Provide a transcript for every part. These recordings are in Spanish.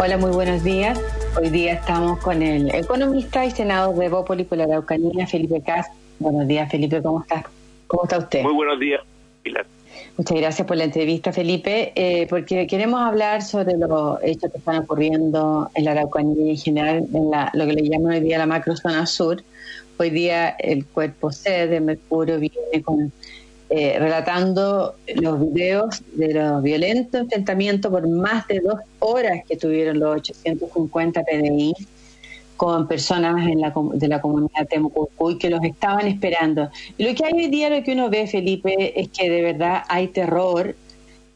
Hola, muy buenos días. Hoy día estamos con el economista y senador de Bópoli por la Araucanía, Felipe Cas. Buenos días, Felipe, ¿cómo está? ¿Cómo está usted? Muy buenos días, Pilar. Muchas gracias por la entrevista, Felipe, eh, porque queremos hablar sobre los hechos que están ocurriendo en la Araucanía y en general en la, lo que le llaman hoy día la macrozona sur. Hoy día el cuerpo C de Mercurio viene con eh, relatando los videos de los violentos enfrentamientos por más de dos horas que tuvieron los 850 PDI con personas en la, de la comunidad Temucucuy que los estaban esperando. Y lo que hay hoy día, lo que uno ve, Felipe, es que de verdad hay terror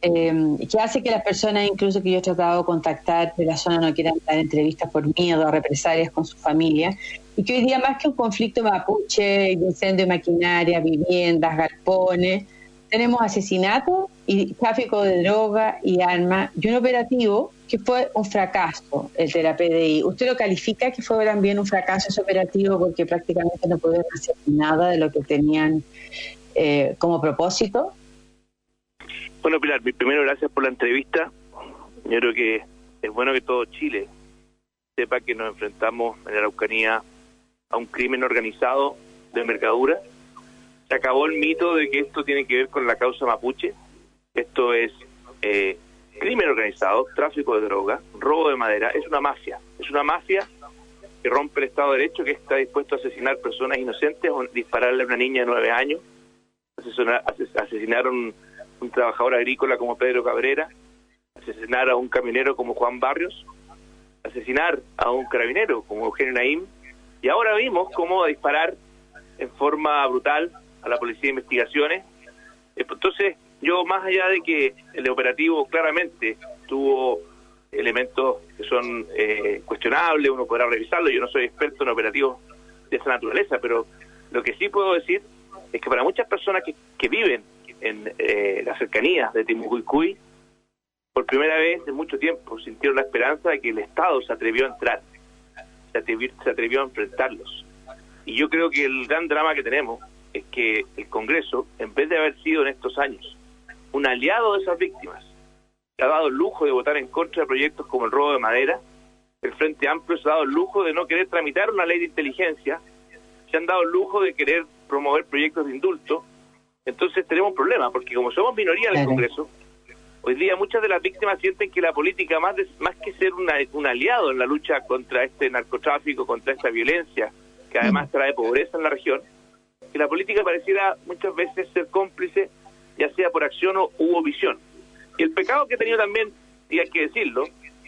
eh, que hace que las personas, incluso que yo he tratado de contactar de la zona, no quieran dar entrevistas por miedo a represalias con su familia, y que hoy día más que un conflicto mapuche, incendio de maquinaria, viviendas, galpones, tenemos asesinato y tráfico de droga y armas, y un operativo que fue un fracaso, el de la PDI. ¿Usted lo califica que fue también un fracaso ese operativo porque prácticamente no pudieron hacer nada de lo que tenían eh, como propósito? Bueno, Pilar, primero gracias por la entrevista. Yo creo que es bueno que todo Chile sepa que nos enfrentamos en la Araucanía a un crimen organizado de mercadura. Se acabó el mito de que esto tiene que ver con la causa mapuche. Esto es eh, crimen organizado, tráfico de droga, robo de madera. Es una mafia. Es una mafia que rompe el Estado de Derecho, que está dispuesto a asesinar personas inocentes o dispararle a una niña de nueve años. Asesinaron un trabajador agrícola como Pedro Cabrera, asesinar a un camionero como Juan Barrios, asesinar a un carabinero como Eugenio Naim, y ahora vimos cómo disparar en forma brutal a la Policía de Investigaciones. Entonces, yo más allá de que el operativo claramente tuvo elementos que son eh, cuestionables, uno podrá revisarlo, yo no soy experto en operativos de esa naturaleza, pero lo que sí puedo decir es que para muchas personas que, que viven en eh, las cercanías de Timucuicuy, por primera vez en mucho tiempo sintieron la esperanza de que el Estado se atrevió a entrar, se atrevió, se atrevió a enfrentarlos. Y yo creo que el gran drama que tenemos es que el Congreso, en vez de haber sido en estos años un aliado de esas víctimas, se ha dado el lujo de votar en contra de proyectos como el robo de madera, el Frente Amplio se ha dado el lujo de no querer tramitar una ley de inteligencia, se han dado el lujo de querer promover proyectos de indulto, entonces tenemos un problema, porque como somos minoría en el Congreso, hoy día muchas de las víctimas sienten que la política, más, más que ser un aliado en la lucha contra este narcotráfico, contra esta violencia, que además trae pobreza en la región, que la política pareciera muchas veces ser cómplice, ya sea por acción o u omisión. Y el pecado que he tenido también, y hay que decirlo,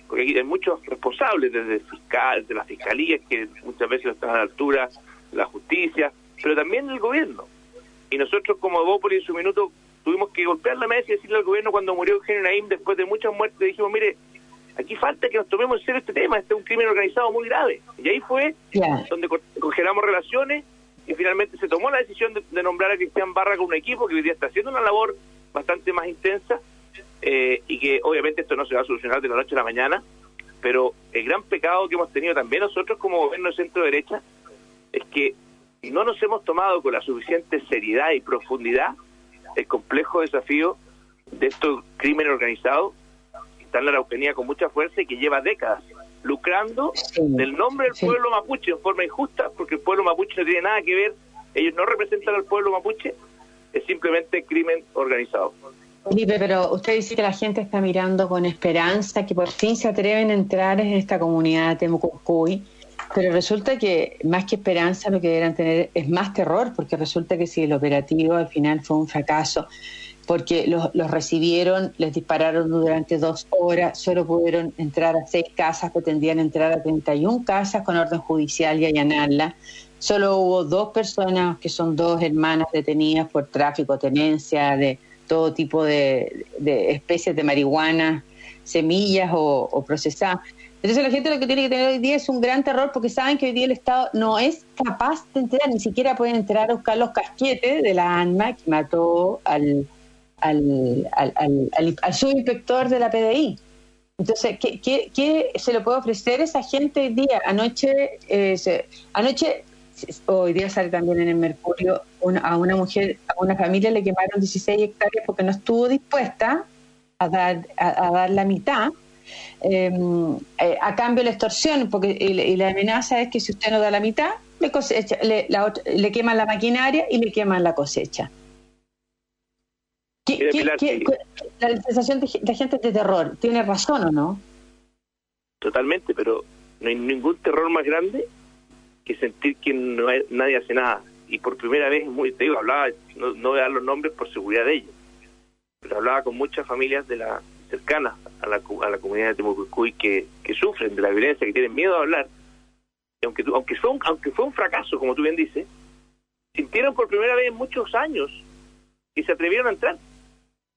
porque aquí hay muchos responsables desde el fiscal, de las fiscalías, que muchas veces no están a la altura, de la justicia, pero también el gobierno y nosotros como Bópoli en su minuto tuvimos que golpear la mesa y decirle al gobierno cuando murió Eugenio Naim después de muchas muertes, dijimos, mire, aquí falta que nos tomemos en serio este tema, este es un crimen organizado muy grave. Y ahí fue donde congelamos relaciones y finalmente se tomó la decisión de, nombrar a Cristian Barra con un equipo que hoy día está haciendo una labor bastante más intensa eh, y que obviamente esto no se va a solucionar de la noche a la mañana, pero el gran pecado que hemos tenido también nosotros como gobierno de centro derecha es que no nos hemos tomado con la suficiente seriedad y profundidad el complejo desafío de estos crímenes organizados que están en la Araucanía con mucha fuerza y que lleva décadas lucrando del nombre del pueblo mapuche en forma injusta, porque el pueblo mapuche no tiene nada que ver, ellos no representan al pueblo mapuche, es simplemente crimen organizado. Felipe, pero usted dice que la gente está mirando con esperanza, que por fin se atreven a entrar en esta comunidad de Temucucuy pero resulta que más que esperanza lo que deberán tener es más terror, porque resulta que si el operativo al final fue un fracaso, porque los, los recibieron, les dispararon durante dos horas, solo pudieron entrar a seis casas, pretendían entrar a 31 casas con orden judicial y allanarla. Solo hubo dos personas, que son dos hermanas detenidas por tráfico, tenencia de todo tipo de, especies de marihuana, semillas o, o procesadas. Entonces la gente lo que tiene que tener hoy día es un gran terror porque saben que hoy día el Estado no es capaz de entrar, ni siquiera pueden entrar a buscar los casquetes de la ANMA que mató al, subinspector de la PDI. Entonces, ¿qué, se le puede ofrecer a esa gente hoy día? Anoche, eh, anoche hoy día sale también en el Mercurio, a una mujer, a una familia le quemaron 16 hectáreas porque no estuvo dispuesta a dar, a dar la mitad eh, a cambio la extorsión, porque y, la amenaza es que si usted no da la mitad, le, cosecha, le, le queman la maquinaria y le queman la cosecha. la sensación de, de gente de terror, ¿tiene razón o no? Totalmente, pero no hay ningún terror más grande que sentir que no nadie hace nada. Y por primera vez, muy, te digo, hablaba, no, no voy a dar los nombres por seguridad de ellos, pero hablaba con muchas familias de la cercanas a la, a la comunidad de Temucuicuy que, que sufren de la violencia, que tienen miedo a hablar, aunque, aunque, fue un, aunque fue un fracaso, como tú bien dices, sintieron por primera vez en muchos años que se atrevieron a entrar.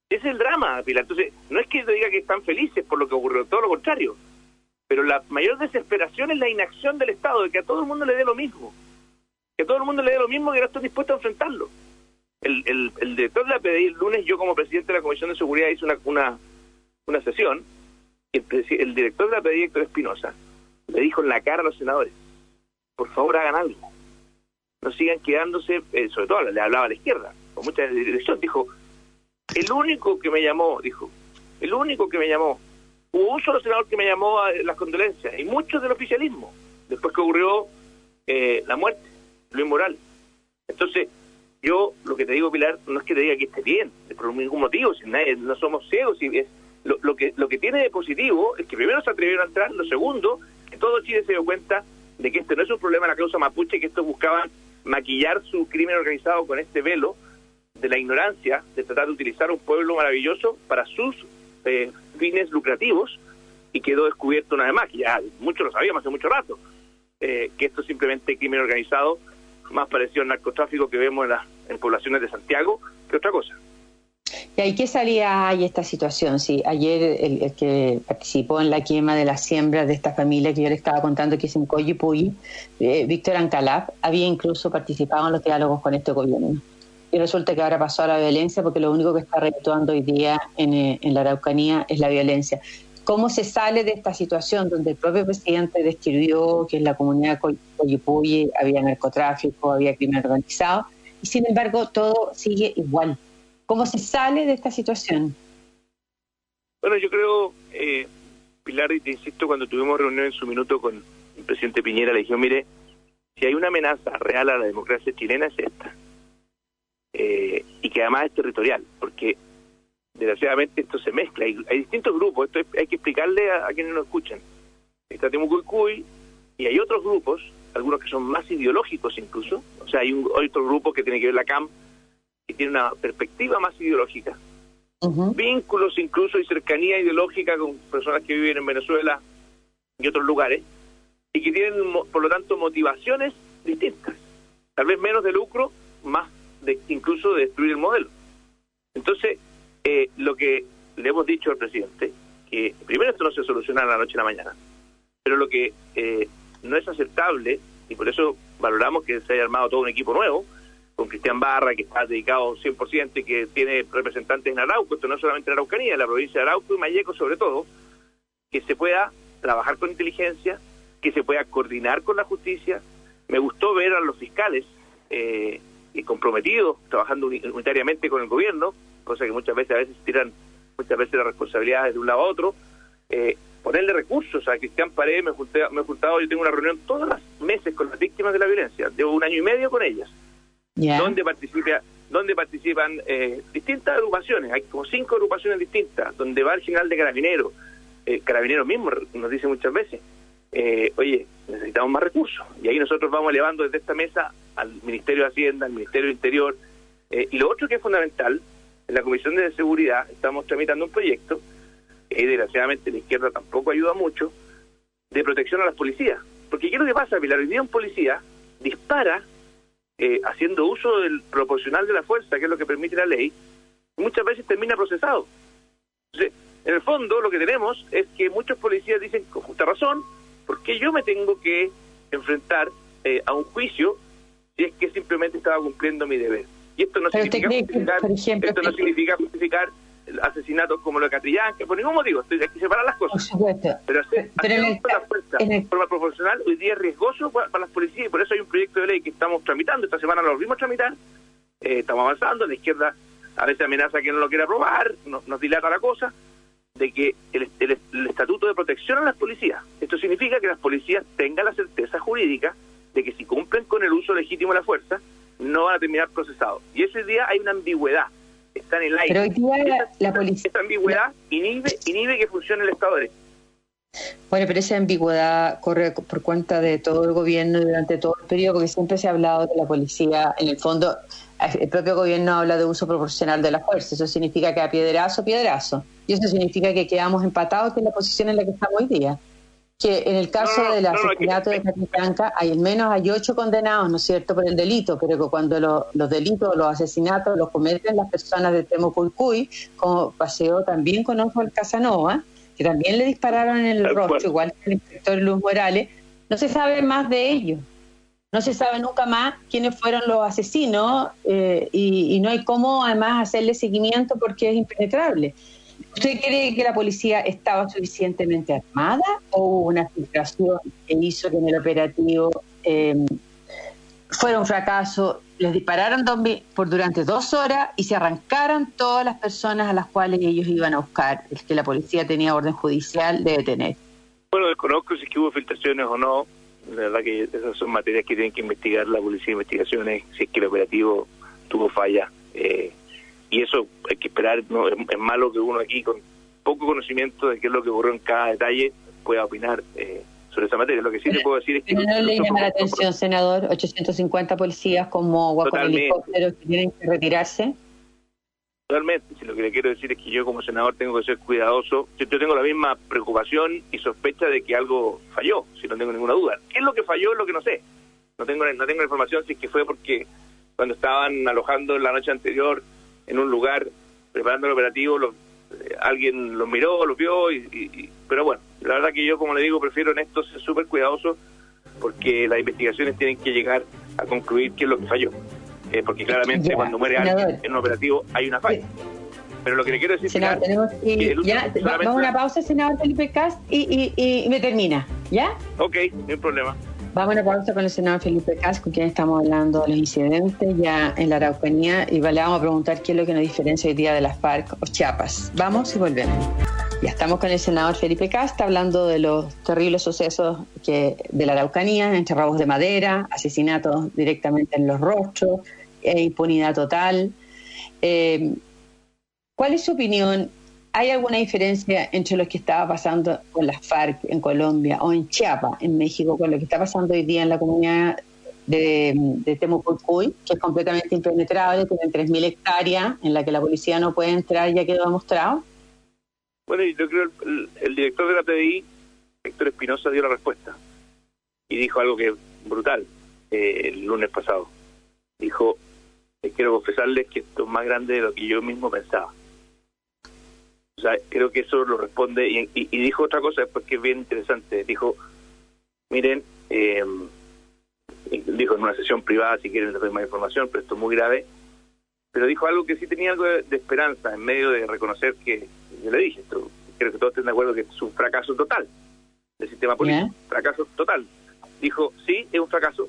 Ese es el drama, Pilar. Entonces, no es que te diga que están felices por lo que ocurrió, todo lo contrario pero la mayor desesperación es la inacción del Estado, de que a todo el mundo le dé lo mismo, que a todo el mundo le dé lo mismo que no estoy dispuesto a enfrentarlo. El, el, el director de la PDI, el lunes yo como presidente de la Comisión de Seguridad hice una, una sesión, y el, director de la PDI, Héctor Espinosa, le dijo en la cara a los senadores, por favor hagan algo, no sigan quedándose, eh, sobre todo le hablaba a la izquierda, con mucha dirección, dijo, el único que me llamó, dijo, el único que me llamó Hubo un solo senador que me llamó a las condolencias y muchos del oficialismo, después que ocurrió eh, la muerte, Luis Moral. Entonces, yo lo que te digo, Pilar, no es que te diga que esté bien, por ningún motivo, si nadie, no somos ciegos. Si es, lo, lo, que, lo que tiene de positivo es que primero se atrevieron a entrar, lo segundo, que todo Chile se dio cuenta de que este no es un problema de la causa mapuche, que estos buscaban maquillar su crimen organizado con este velo de la ignorancia, de tratar de utilizar un pueblo maravilloso para sus eh, fines lucrativos y quedó descubierto una vez más, que ya muchos lo sabíamos hace mucho rato, eh, que esto es simplemente crimen organizado, más parecido al narcotráfico que vemos en las en poblaciones de Santiago que otra cosa. ¿Y qué salía hay esta situación? Sí, ayer el, que participó en la quema de las siembras de esta familia que yo le estaba contando que es en Coyipuyi, eh, Víctor Ancalab, había incluso participado en los diálogos con este gobierno y resulta que ahora pasó a la violencia porque lo único que está reactuando hoy día eh, en, la Araucanía es la violencia. ¿Cómo se sale de esta situación donde el propio presidente describió que en la comunidad de Coyipuyi había narcotráfico, había crimen organizado y sin embargo todo sigue igual? ¿Cómo se sale de esta situación? Bueno, yo creo, eh, Pilar, y te insisto, cuando tuvimos reunión en su minuto con el presidente Piñera, le dije, mire, si hay una amenaza real a la democracia chilena es esta eh, y que además es territorial, porque desgraciadamente esto se mezcla. Hay, hay distintos grupos, esto hay que explicarle a, quienes nos escuchan. Está Temucuicuy y hay otros grupos, algunos que son más ideológicos incluso, o sea, hay, un, otro grupo que tiene que ver la CAM, que tiene una perspectiva más ideológica, vínculos incluso y cercanía ideológica con personas que viven en Venezuela y otros lugares, y que tienen, por lo tanto, motivaciones distintas, tal vez menos de lucro, más de incluso destruir el modelo. Entonces, eh, lo que le hemos dicho al presidente, que primero esto no se soluciona de la noche a la mañana, pero lo que eh, no es aceptable, y por eso valoramos que se haya armado todo un equipo nuevo, con Cristian Barra, que está dedicado 100% y que tiene representantes en Arauco, esto no solamente en Araucanía, en la provincia de Arauco y Mayeco sobre todo, que se pueda trabajar con inteligencia, que se pueda coordinar con la justicia. Me gustó ver a los fiscales eh, comprometidos, trabajando unitariamente con el gobierno, cosa que muchas veces a veces tiran muchas veces las responsabilidades de un lado a otro, eh, ponerle recursos a Cristian Paredes, me he juntado, yo tengo una reunión todos los meses con las víctimas de la violencia, llevo un año y medio con ellas, donde participa donde participan eh, distintas agrupaciones, hay como cinco agrupaciones distintas, donde va el general de carabineros, eh, carabineros mismos nos dice muchas veces, eh, oye, necesitamos más recursos. Y ahí nosotros vamos elevando desde esta mesa al Ministerio de Hacienda, al Ministerio del Interior. Eh, y lo otro que es fundamental, en la Comisión de Seguridad estamos tramitando un proyecto, que desgraciadamente la izquierda tampoco ayuda mucho, de protección a las policías. Porque ¿qué es lo que pasa? Hoy día un policía dispara eh, haciendo uso del proporcional de la fuerza, que es lo que permite la ley, muchas veces termina procesado. Entonces, en el fondo lo que tenemos es que muchos policías dicen con justa razón, porque yo me tengo que enfrentar eh, a un juicio si es que simplemente estaba cumpliendo mi deber? Y esto no significa justificar, esto no significa justificar asesinatos como lo de Catrillán, que por ningún motivo, hay que separar las cosas. Pero hacer, la fuerza de forma proporcional hoy día es riesgoso para, las policías y por eso hay un proyecto de ley que estamos tramitando, esta semana lo vimos tramitar, eh, estamos avanzando, la izquierda a veces amenaza que no lo quiera aprobar, nos dilata la cosa, de que el, estatuto de protección a las policías. Esto significa que las policías tengan la certeza jurídica de que si cumplen con el uso legítimo de la fuerza, no van a terminar procesados. Y ese día hay una ambigüedad, está en el aire. Pero hoy día la, policía... Esta ambigüedad inhibe, inhibe que funcione el Estado de Derecho. Bueno, pero esa ambigüedad corre por cuenta de todo el gobierno durante todo el periodo, porque siempre se ha hablado de la policía, en el fondo, el propio gobierno habla de uso proporcional de la fuerza, eso significa que a piedrazo, piedrazo, y eso significa que quedamos empatados en la posición en la que estamos hoy día. Que en el caso del asesinato de Franca, hay al menos hay ocho condenados, ¿no es cierto?, por el delito, pero que cuando los delitos, los asesinatos los cometen las personas de Temocurcuy, como paseó también con el Casanova, que también le dispararon en el rostro, igual que el inspector Luz Morales, no se sabe más de ellos. No se sabe nunca más quiénes fueron los asesinos eh, y, no hay cómo además hacerle seguimiento porque es impenetrable. ¿Usted cree que la policía estaba suficientemente armada o hubo una filtración que hizo que en el operativo eh, fuera un fracaso les dispararon por durante dos horas y se arrancaran todas las personas a las cuales ellos iban a buscar, el que la policía tenía orden judicial de detener. Bueno, desconozco si es que hubo filtraciones o no. La verdad que esas son materias que tienen que investigar la policía de investigaciones, si es que el operativo tuvo falla. Eh, y eso hay que esperar, no es, malo que uno aquí con poco conocimiento de qué es lo que ocurrió en cada detalle pueda opinar. Eh, sobre esa materia. Lo que sí te puedo decir es que... no le llama la atención, senador, 850 policías como con helicópteros que tienen que retirarse. Totalmente, si lo que le quiero decir es que yo como senador tengo que ser cuidadoso. Yo, tengo la misma preocupación y sospecha de que algo falló, si no tengo ninguna duda. ¿Qué es lo que falló? Es lo que no sé. No tengo, no tengo información si es que fue porque cuando estaban alojando la noche anterior en un lugar preparando el operativo, lo, eh, alguien lo miró, lo vio, y, pero bueno, la verdad que yo, como le digo, prefiero en esto ser súper cuidadoso porque las investigaciones tienen que llegar a concluir qué es lo que falló. Eh, porque claramente cuando muere alguien en un operativo hay una falla. Pero lo que le quiero decir senador, tenemos que, ya, vamos a una pausa, senador Felipe Cast, y, y, y me termina, ¿ya? Ok, no hay problema. Vamos a una pausa con el senador Felipe Cas, con quien estamos hablando de los incidentes ya en la Araucanía y le vamos a preguntar qué es lo que nos diferencia hoy día de las FARC o Chiapas. Vamos y volvemos. Ya estamos con el senador Felipe Casta hablando de los terribles sucesos de la Araucanía, entre robos de madera, asesinatos directamente en los rostros, e impunidad total. Eh, ¿Cuál es su opinión ¿Hay alguna diferencia entre lo que estaba pasando con las FARC en Colombia o en Chiapas, en México, con lo que está pasando hoy día en la comunidad de, de que es completamente impenetrable, tienen 3.000 hectáreas en la que la policía no puede entrar, ya quedó demostrado? Bueno, yo creo que el, director de la PDI, Héctor Espinosa, dio la respuesta y dijo algo que brutal eh, el lunes pasado. Dijo, quiero confesarles que esto es más grande de lo que yo mismo pensaba o sea, creo que eso lo responde y, dijo otra cosa después que es bien interesante. Dijo, miren, eh, dijo en una sesión privada, si quieren les doy más información, pero esto es muy grave, pero dijo algo que sí tenía algo de, esperanza en medio de reconocer que, yo le dije, esto, creo que todos estén de acuerdo que es un fracaso total del sistema político, fracaso total. Dijo, sí, es un fracaso,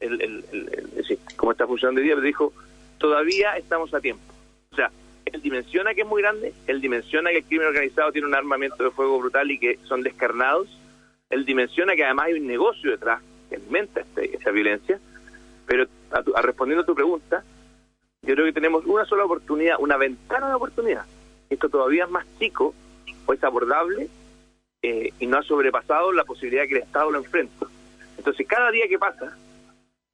el, el, el, como está funcionando hoy día, pero dijo, todavía estamos a tiempo. O sea, él dimensiona que es muy grande, él dimensiona que el crimen organizado tiene un armamento de fuego brutal y que son descarnados, él dimensiona que además hay un negocio detrás que alimenta este, esa violencia, pero a, respondiendo a tu pregunta, yo creo que tenemos una sola oportunidad, una ventana de oportunidad. Esto todavía es más chico o es abordable eh, y no ha sobrepasado la posibilidad que el Estado lo enfrente. Entonces, cada día que pasa,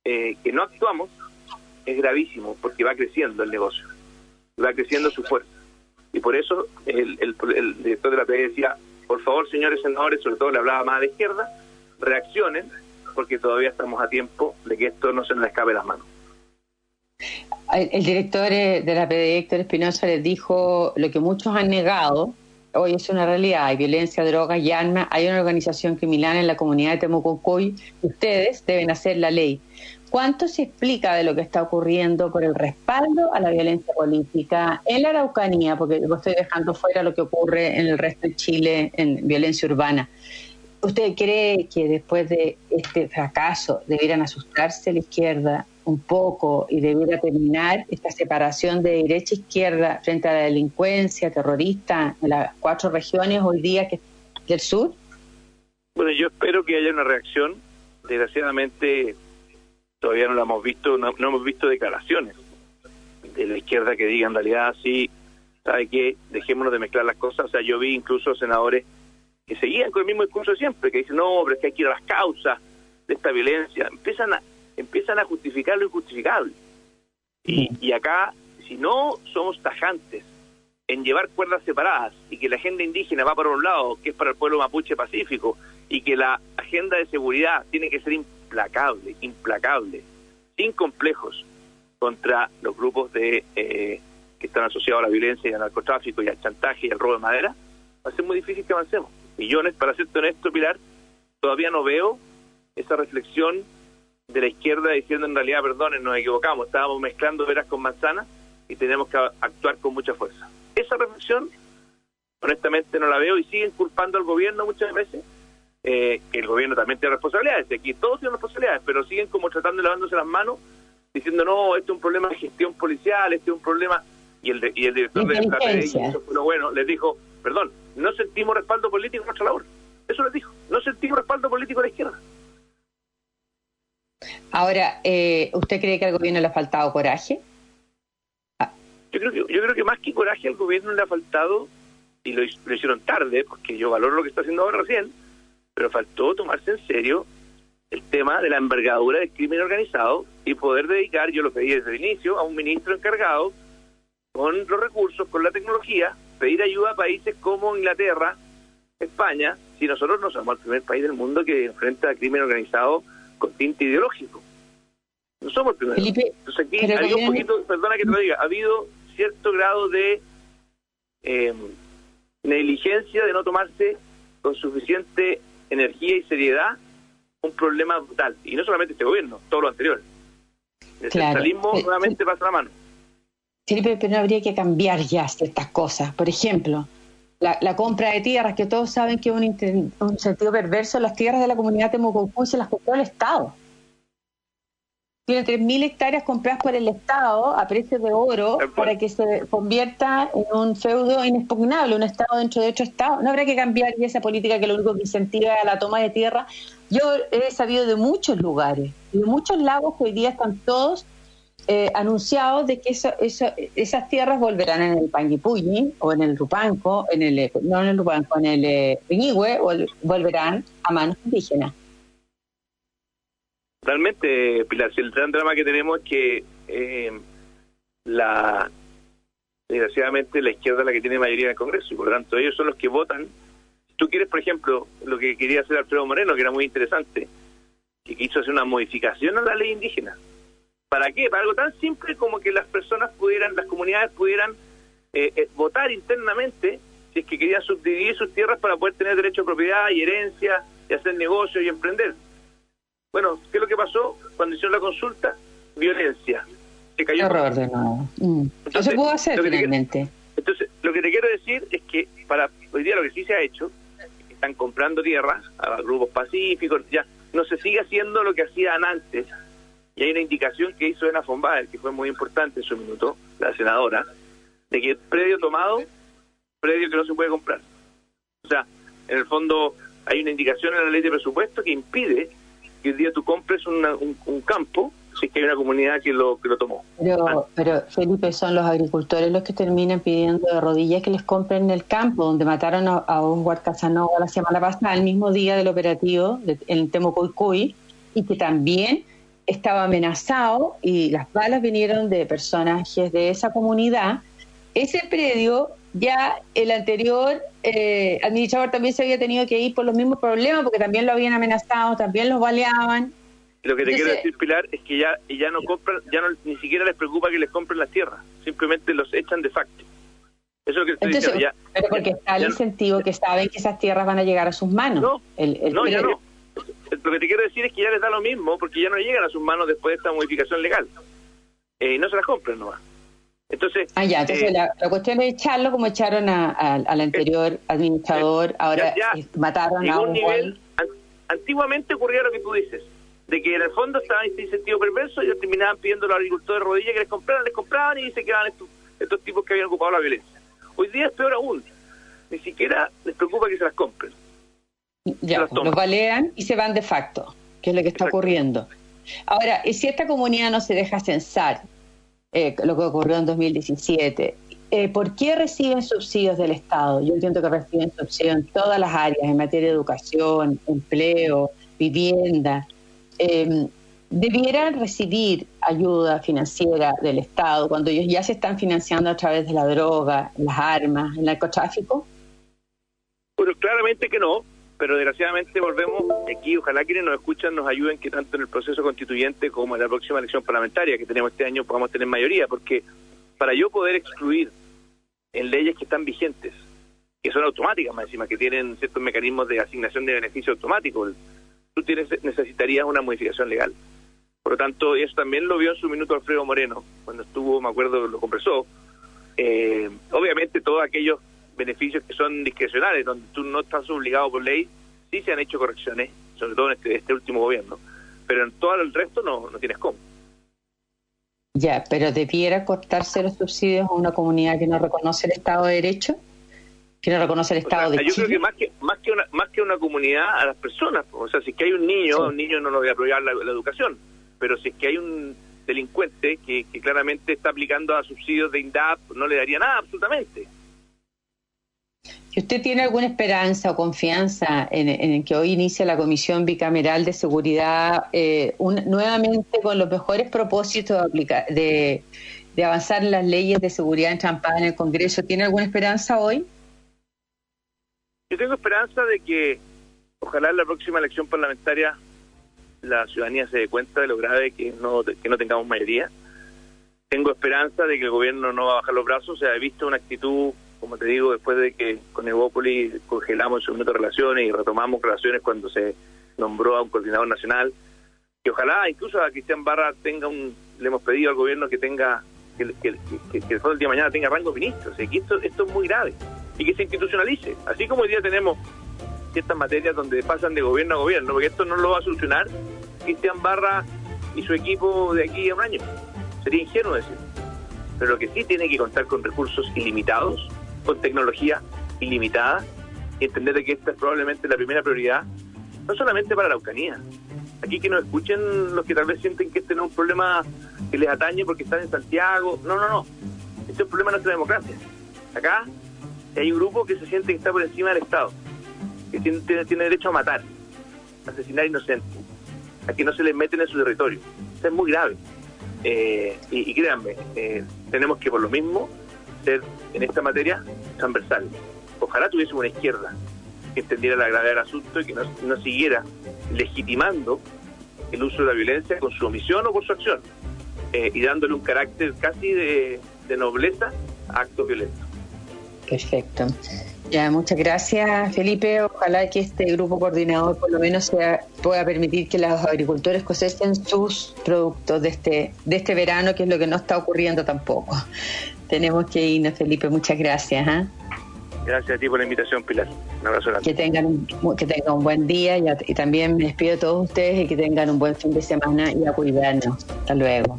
eh, que no actuamos, es gravísimo porque va creciendo el negocio va creciendo su fuerza. Y por eso el, el, director de la PD decía, por favor, señores senadores, sobre todo le hablaba más de izquierda, reaccionen, porque todavía estamos a tiempo de que esto no se nos escape las manos. El, director eh, de la PD, Héctor Espinosa, les dijo lo que muchos han negado, hoy es una realidad, hay violencia, drogas y armas, hay una organización criminal en la comunidad de Temucocoy, ustedes deben hacer la ley. ¿Cuánto se explica de lo que está ocurriendo por el respaldo a la violencia política en la Araucanía? Porque yo estoy dejando fuera lo que ocurre en el resto de Chile en violencia urbana. ¿Usted cree que después de este fracaso debieran asustarse la izquierda un poco y debiera terminar esta separación de derecha e izquierda frente a la delincuencia terrorista en las cuatro regiones hoy día que del sur? Bueno, yo espero que haya una reacción. Desgraciadamente todavía no la hemos visto, no, hemos visto declaraciones de la izquierda que digan en realidad sí, ¿sabe qué? Dejémonos de mezclar las cosas. O sea, yo vi incluso senadores que seguían con el mismo discurso siempre, que dicen, no, pero es que hay que ir a las causas de esta violencia. Empiezan a, empiezan a justificar lo injustificable. Y, y acá, si no somos tajantes en llevar cuerdas separadas y que la agenda indígena va para un lado, que es para el pueblo mapuche pacífico, y que la agenda de seguridad tiene que ser implacable, implacable, sin complejos contra los grupos de eh, que están asociados a la violencia y al narcotráfico y al chantaje y al robo de madera, va a ser muy difícil que avancemos. Yo, para ser honesto, Pilar, todavía no veo esa reflexión de la izquierda diciendo en realidad, perdonen, nos equivocamos, estábamos mezclando veras con manzanas y tenemos que actuar con mucha fuerza. Esa reflexión, honestamente, no la veo y siguen culpando al gobierno muchas veces, eh, que el gobierno también tiene responsabilidades, aquí todos tienen responsabilidades, pero siguen como tratando de lavándose las manos, diciendo, no, este es un problema de gestión policial, este es un problema... Y el, y el director de la eso fue lo bueno, les dijo, perdón, no sentimos respaldo político en nuestra labor. Eso les dijo, no sentimos respaldo político de la izquierda. Ahora, eh, ¿usted cree que al gobierno le ha faltado coraje? Ah. Yo creo que, yo creo que más que coraje al gobierno le ha faltado, y lo, hicieron tarde, porque yo valoro lo que está haciendo ahora recién, pero faltó tomarse en serio el tema de la envergadura del crimen organizado y poder dedicar, yo lo pedí desde el inicio, a un ministro encargado con los recursos, con la tecnología, pedir ayuda a países como Inglaterra, España, si nosotros no somos el primer país del mundo que enfrenta crimen organizado con tinte ideológico. No somos el primero. Entonces aquí ha habido un poquito, perdona que te lo diga, ha habido cierto grado de eh, negligencia de no tomarse con suficiente energía y seriedad un problema brutal. Y no solamente este gobierno, todo lo anterior. El centralismo nuevamente pasa la mano. Felipe, pero no habría que cambiar ya estas cosas. Por ejemplo, la, compra de tierras, que todos saben que es un, sentido perverso, las tierras de la comunidad Mococuy se las compró el Estado. Tiene 3.000 hectáreas compradas por el Estado a precio de oro para que se convierta en un feudo inexpugnable, un Estado dentro de otro Estado. No habrá que cambiar esa política que lo único que incentiva la toma de tierra. Yo he sabido de muchos lugares, de muchos lagos que hoy día están todos eh, anunciado de que esas tierras volverán en el Panguipulli o en el Rupanco, en el, no en el Rupanco, en el eh, volverán a manos indígenas. Realmente, Pilar, el gran drama que tenemos es que eh, la desgraciadamente la izquierda es la que tiene mayoría en el Congreso y por lo tanto ellos son los que votan. Si tú quieres, por ejemplo, lo que quería hacer Alfredo Moreno, que era muy interesante, que quiso hacer una modificación a la ley indígena ¿Para qué? Para algo tan simple como que las personas pudieran, las comunidades pudieran eh, eh, votar internamente si es que querían subdividir sus tierras para poder tener derecho a propiedad y herencia y hacer negocios y emprender. Bueno, ¿qué es lo que pasó cuando hicieron la consulta? Violencia. Se cayó. Error de nuevo. Mm. no se pudo hacer finalmente. entonces, lo que te quiero decir es que para hoy día lo que sí se ha hecho, están comprando tierras a grupos pacíficos, ya no se sigue haciendo lo que hacían antes, y hay una indicación que hizo Ena Fonbaer, que fue muy importante en su minuto, la senadora, de que predio tomado, predio que no se puede comprar. O sea, en el fondo hay una indicación en la ley de presupuesto que impide que el día tú compres un, campo si es que hay una comunidad que lo que lo tomó. Pero, ah. pero Felipe, son los agricultores los que terminan pidiendo de rodillas que les compren el campo, donde mataron a, un Casanova la semana pasada, el mismo día del operativo de, en Temocoicuy, y que también estaba amenazado y las balas vinieron de personajes de esa comunidad. Ese predio, ya el anterior eh, administrador también se había tenido que ir por los mismos problemas porque también lo habían amenazado, también los baleaban. Lo que te quiero decir, Pilar, es que ya, ya no compran, ya no, ni siquiera les preocupa que les compren las tierras, simplemente los echan de facto. Eso es lo que estoy diciendo. pero porque está el incentivo que saben que esas tierras van a llegar a sus manos. No, no ya no lo que te quiero decir es que ya les da lo mismo porque ya no llegan a sus manos después de esta modificación legal. Eh, no se las compran nomás. Entonces, ah, ya, entonces eh, la, cuestión es echarlo como echaron al anterior administrador, ahora mataron a un nivel. Antiguamente ocurría lo que tú dices. de que en el fondo estaba este incentivo perverso y ellos terminaban pidiendo a los agricultores de rodillas que les compraran, les compraban y se quedaban estos, estos tipos que habían ocupado la violencia. Hoy día es peor aún, ni siquiera les preocupa que se las compren. Ya, los balean y se van de facto, que es lo que está ocurriendo. Ahora, si esta comunidad no se deja censar, eh, lo que ocurrió en 2017, eh, ¿por qué reciben subsidios del Estado? Yo entiendo que reciben subsidios en todas las áreas, en materia de educación, empleo, vivienda. Eh, debieran recibir ayuda financiera del Estado cuando ellos ya se están financiando a través de la droga, las armas, el narcotráfico? Bueno, claramente que no, pero desgraciadamente volvemos aquí, ojalá quienes nos escuchan nos ayuden que tanto en el proceso constituyente como en la próxima elección parlamentaria que tenemos este año podamos tener mayoría, porque para yo poder excluir en leyes que están vigentes, que son automáticas más encima, que tienen ciertos mecanismos de asignación de beneficio automático, tú tienes, necesitarías una modificación legal. Por lo tanto, eso también lo vio en su minuto Alfredo Moreno, cuando estuvo, me acuerdo, lo conversó. Eh, obviamente todos aquellos beneficios que son discrecionales, donde tú no estás obligado por ley, sí se han hecho correcciones, sobre todo en este, este último gobierno, pero en todo el resto no, no tienes cómo. Ya, pero debiera cortarse los subsidios a una comunidad que no reconoce el Estado de Derecho, que no reconoce el Estado de Yo creo que más que más que una más que una comunidad a las personas, o sea, si es que hay un niño, un niño no lo voy a apoyar la, educación, pero si es que hay un delincuente que, que claramente está aplicando a subsidios de INDAP, no le daría nada absolutamente. Si usted tiene alguna esperanza o confianza en, que hoy inicia la Comisión Bicameral de Seguridad eh, nuevamente con los mejores propósitos de, de, avanzar las leyes de seguridad entrampada en el Congreso, ¿tiene alguna esperanza hoy? Yo tengo esperanza de que ojalá en la próxima elección parlamentaria la ciudadanía se dé cuenta de lo grave que no, que no tengamos mayoría. Tengo esperanza de que el gobierno no va a bajar los brazos. Se ha visto una actitud como te digo, después de que con Evópolis congelamos el de relaciones y retomamos relaciones cuando se nombró a un coordinador nacional, que ojalá incluso a Cristian Barra tenga un, le hemos pedido al gobierno que tenga, que, que, que, que el día de mañana tenga rango ministro, que esto, esto es muy grave. Y que se institucionalice, así como hoy día tenemos ciertas materias donde pasan de gobierno a gobierno, porque esto no lo va a solucionar Cristian Barra y su equipo de aquí a un año, sería ingenuo decir, pero lo que sí tiene que contar con recursos ilimitados con tecnología ilimitada y entender que esta es probablemente la primera prioridad, no solamente para la Eucanía. Aquí que nos escuchen los que tal vez sienten que este no es un problema que les atañe porque están en Santiago. No, no, no. Este es un problema de nuestra democracia. Acá hay un grupo que se siente que está por encima del Estado, que tiene, derecho a matar, a asesinar inocentes, a que no se les meten en su territorio. Esto es muy grave. Eh, y, créanme, eh, tenemos que por lo mismo ser en esta materia transversal. Ojalá tuviésemos una izquierda que entendiera la gravedad del asunto y que no, siguiera legitimando el uso de la violencia con su omisión o por su acción eh, y dándole un carácter casi de, nobleza a actos violentos. Perfecto. Ya, muchas gracias, Felipe. Ojalá que este grupo coordinador por lo menos sea, pueda permitir que los agricultores cosechen sus productos de este, de este verano, que es lo que no está ocurriendo tampoco tenemos que irnos, Felipe. Muchas gracias. ¿ah? Gracias a ti por la invitación, Pilar. Un abrazo grande. Que tengan un, que tengan un buen día y, y también me despido a todos ustedes y que tengan un buen fin de semana y a cuidarnos. Hasta luego.